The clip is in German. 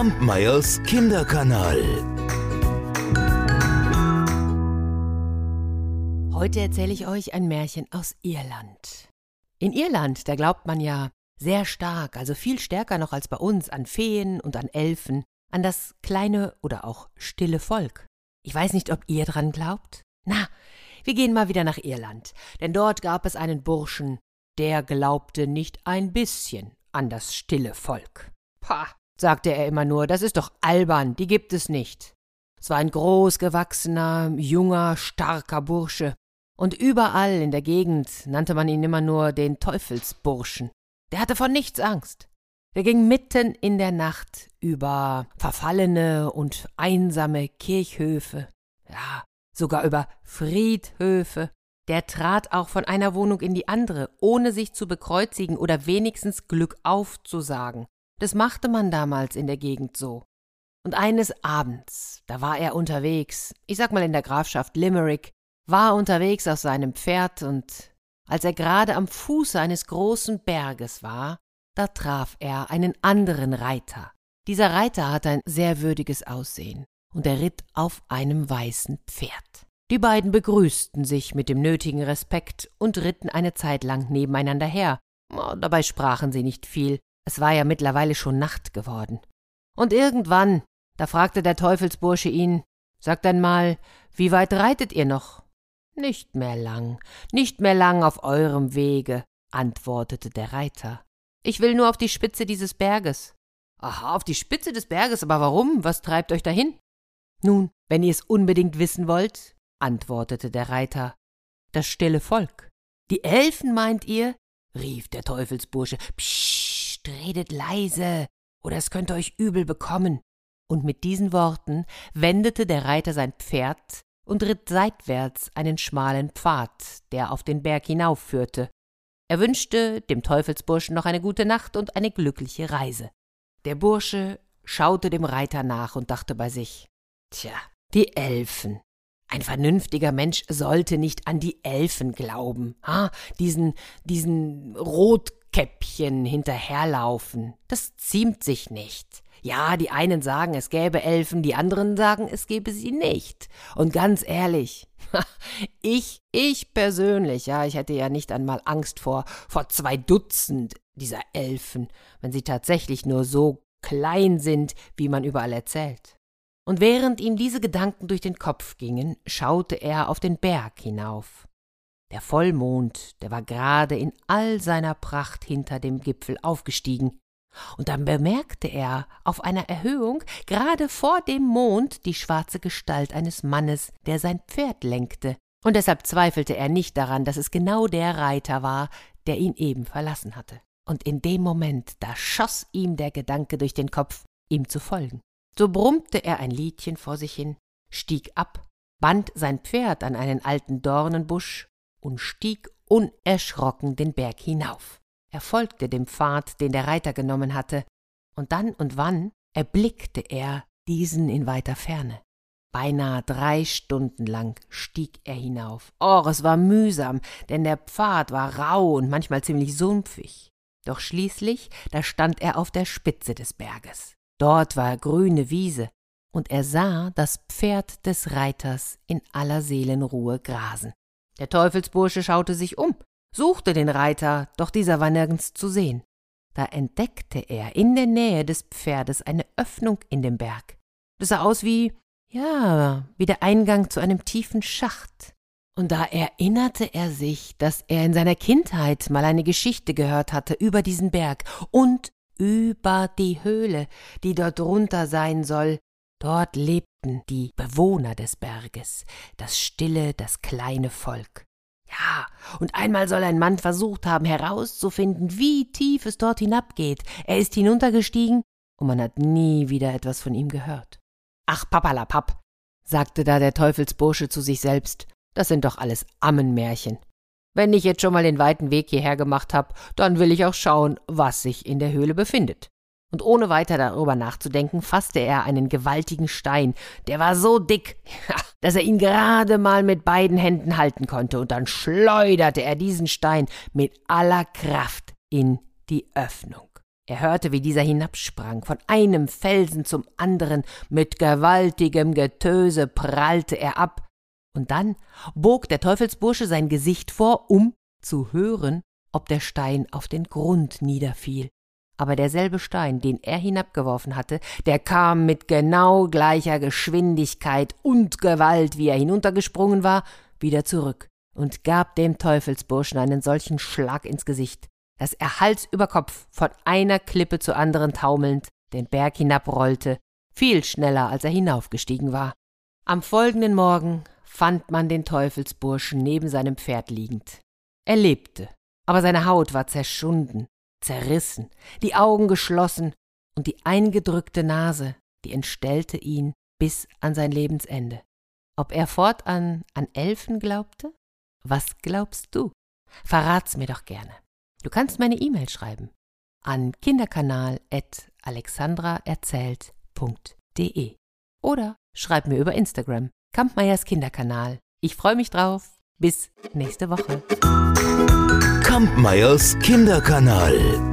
Kampmeyers Kinderkanal. Heute erzähle ich euch ein Märchen aus Irland. In Irland, da glaubt man ja sehr stark, also viel stärker noch als bei uns, an Feen und an Elfen, an das kleine oder auch stille Volk. Ich weiß nicht, ob ihr dran glaubt. Na, wir gehen mal wieder nach Irland, denn dort gab es einen Burschen, der glaubte nicht ein bisschen an das stille Volk. Pah, sagte er immer nur, das ist doch albern, die gibt es nicht. Es war ein großgewachsener, junger, starker Bursche, und überall in der Gegend nannte man ihn immer nur den Teufelsburschen. Der hatte von nichts Angst. Der ging mitten in der Nacht über verfallene und einsame Kirchhöfe, ja, sogar über Friedhöfe. Der trat auch von einer Wohnung in die andere, ohne sich zu bekreuzigen oder wenigstens Glück aufzusagen. Das machte man damals in der Gegend so. Und eines Abends, da war er unterwegs, ich sag mal in der Grafschaft Limerick, war unterwegs auf seinem Pferd und als er gerade am Fuße eines großen Berges war, da traf er einen anderen Reiter. Dieser Reiter hatte ein sehr würdiges Aussehen, und er ritt auf einem weißen Pferd. Die beiden begrüßten sich mit dem nötigen Respekt und ritten eine Zeit lang nebeneinander her. Dabei sprachen sie nicht viel, es war ja mittlerweile schon Nacht geworden. Und irgendwann, da fragte der Teufelsbursche ihn, Sagt einmal, wie weit reitet ihr noch? Nicht mehr lang, nicht mehr lang auf eurem Wege, antwortete der Reiter. Ich will nur auf die Spitze dieses Berges. Aha, auf die Spitze des Berges, aber warum? Was treibt euch dahin? Nun, wenn ihr es unbedingt wissen wollt, antwortete der Reiter, das stille Volk. Die Elfen meint ihr? rief der Teufelsbursche. Psst, redet leise, oder es könnte euch übel bekommen. Und mit diesen Worten wendete der Reiter sein Pferd und ritt seitwärts einen schmalen Pfad, der auf den Berg hinaufführte. Er wünschte dem Teufelsburschen noch eine gute Nacht und eine glückliche Reise. Der Bursche schaute dem Reiter nach und dachte bei sich Tja, die Elfen. Ein vernünftiger Mensch sollte nicht an die Elfen glauben, ah, diesen, diesen Rotkäppchen hinterherlaufen. Das ziemt sich nicht. Ja, die einen sagen, es gäbe Elfen, die anderen sagen, es gäbe sie nicht. Und ganz ehrlich, ich, ich persönlich, ja, ich hätte ja nicht einmal Angst vor, vor zwei Dutzend dieser Elfen, wenn sie tatsächlich nur so klein sind, wie man überall erzählt. Und während ihm diese Gedanken durch den Kopf gingen, schaute er auf den Berg hinauf. Der Vollmond, der war gerade in all seiner Pracht hinter dem Gipfel aufgestiegen, und dann bemerkte er auf einer Erhöhung gerade vor dem Mond die schwarze Gestalt eines Mannes, der sein Pferd lenkte, und deshalb zweifelte er nicht daran, dass es genau der Reiter war, der ihn eben verlassen hatte. Und in dem Moment, da schoss ihm der Gedanke durch den Kopf, ihm zu folgen. So brummte er ein Liedchen vor sich hin, stieg ab, band sein Pferd an einen alten Dornenbusch und stieg unerschrocken den Berg hinauf. Er folgte dem Pfad, den der Reiter genommen hatte, und dann und wann erblickte er diesen in weiter Ferne. Beinahe drei Stunden lang stieg er hinauf. Oh, es war mühsam, denn der Pfad war rau und manchmal ziemlich sumpfig. Doch schließlich, da stand er auf der Spitze des Berges. Dort war grüne Wiese, und er sah das Pferd des Reiters in aller Seelenruhe grasen. Der Teufelsbursche schaute sich um, suchte den Reiter, doch dieser war nirgends zu sehen. Da entdeckte er in der Nähe des Pferdes eine Öffnung in dem Berg. Das sah aus wie, ja, wie der Eingang zu einem tiefen Schacht. Und da erinnerte er sich, dass er in seiner Kindheit mal eine Geschichte gehört hatte über diesen Berg und über die Höhle, die dort drunter sein soll. Dort lebten die Bewohner des Berges, das stille, das kleine Volk. Ja, und einmal soll ein Mann versucht haben herauszufinden, wie tief es dort hinabgeht. Er ist hinuntergestiegen und man hat nie wieder etwas von ihm gehört. Ach, papalapap, sagte da der Teufelsbursche zu sich selbst, das sind doch alles Ammenmärchen. Wenn ich jetzt schon mal den weiten Weg hierher gemacht hab, dann will ich auch schauen, was sich in der Höhle befindet und ohne weiter darüber nachzudenken, fasste er einen gewaltigen Stein, der war so dick, dass er ihn gerade mal mit beiden Händen halten konnte, und dann schleuderte er diesen Stein mit aller Kraft in die Öffnung. Er hörte, wie dieser hinabsprang, von einem Felsen zum anderen, mit gewaltigem Getöse prallte er ab, und dann bog der Teufelsbursche sein Gesicht vor, um zu hören, ob der Stein auf den Grund niederfiel. Aber derselbe Stein, den er hinabgeworfen hatte, der kam mit genau gleicher Geschwindigkeit und Gewalt, wie er hinuntergesprungen war, wieder zurück und gab dem Teufelsburschen einen solchen Schlag ins Gesicht, dass er Hals über Kopf von einer Klippe zur anderen taumelnd den Berg hinabrollte, viel schneller als er hinaufgestiegen war. Am folgenden Morgen fand man den Teufelsburschen neben seinem Pferd liegend. Er lebte, aber seine Haut war zerschunden, zerrissen, die Augen geschlossen und die eingedrückte Nase, die entstellte ihn bis an sein Lebensende. Ob er fortan an Elfen glaubte? Was glaubst du? Verrat's mir doch gerne. Du kannst meine E-Mail schreiben an kinderkanal.alexandraerzählt.de oder schreib mir über Instagram Kampmeyers Kinderkanal. Ich freue mich drauf. Bis nächste Woche. Kampmeyers Kinderkanal.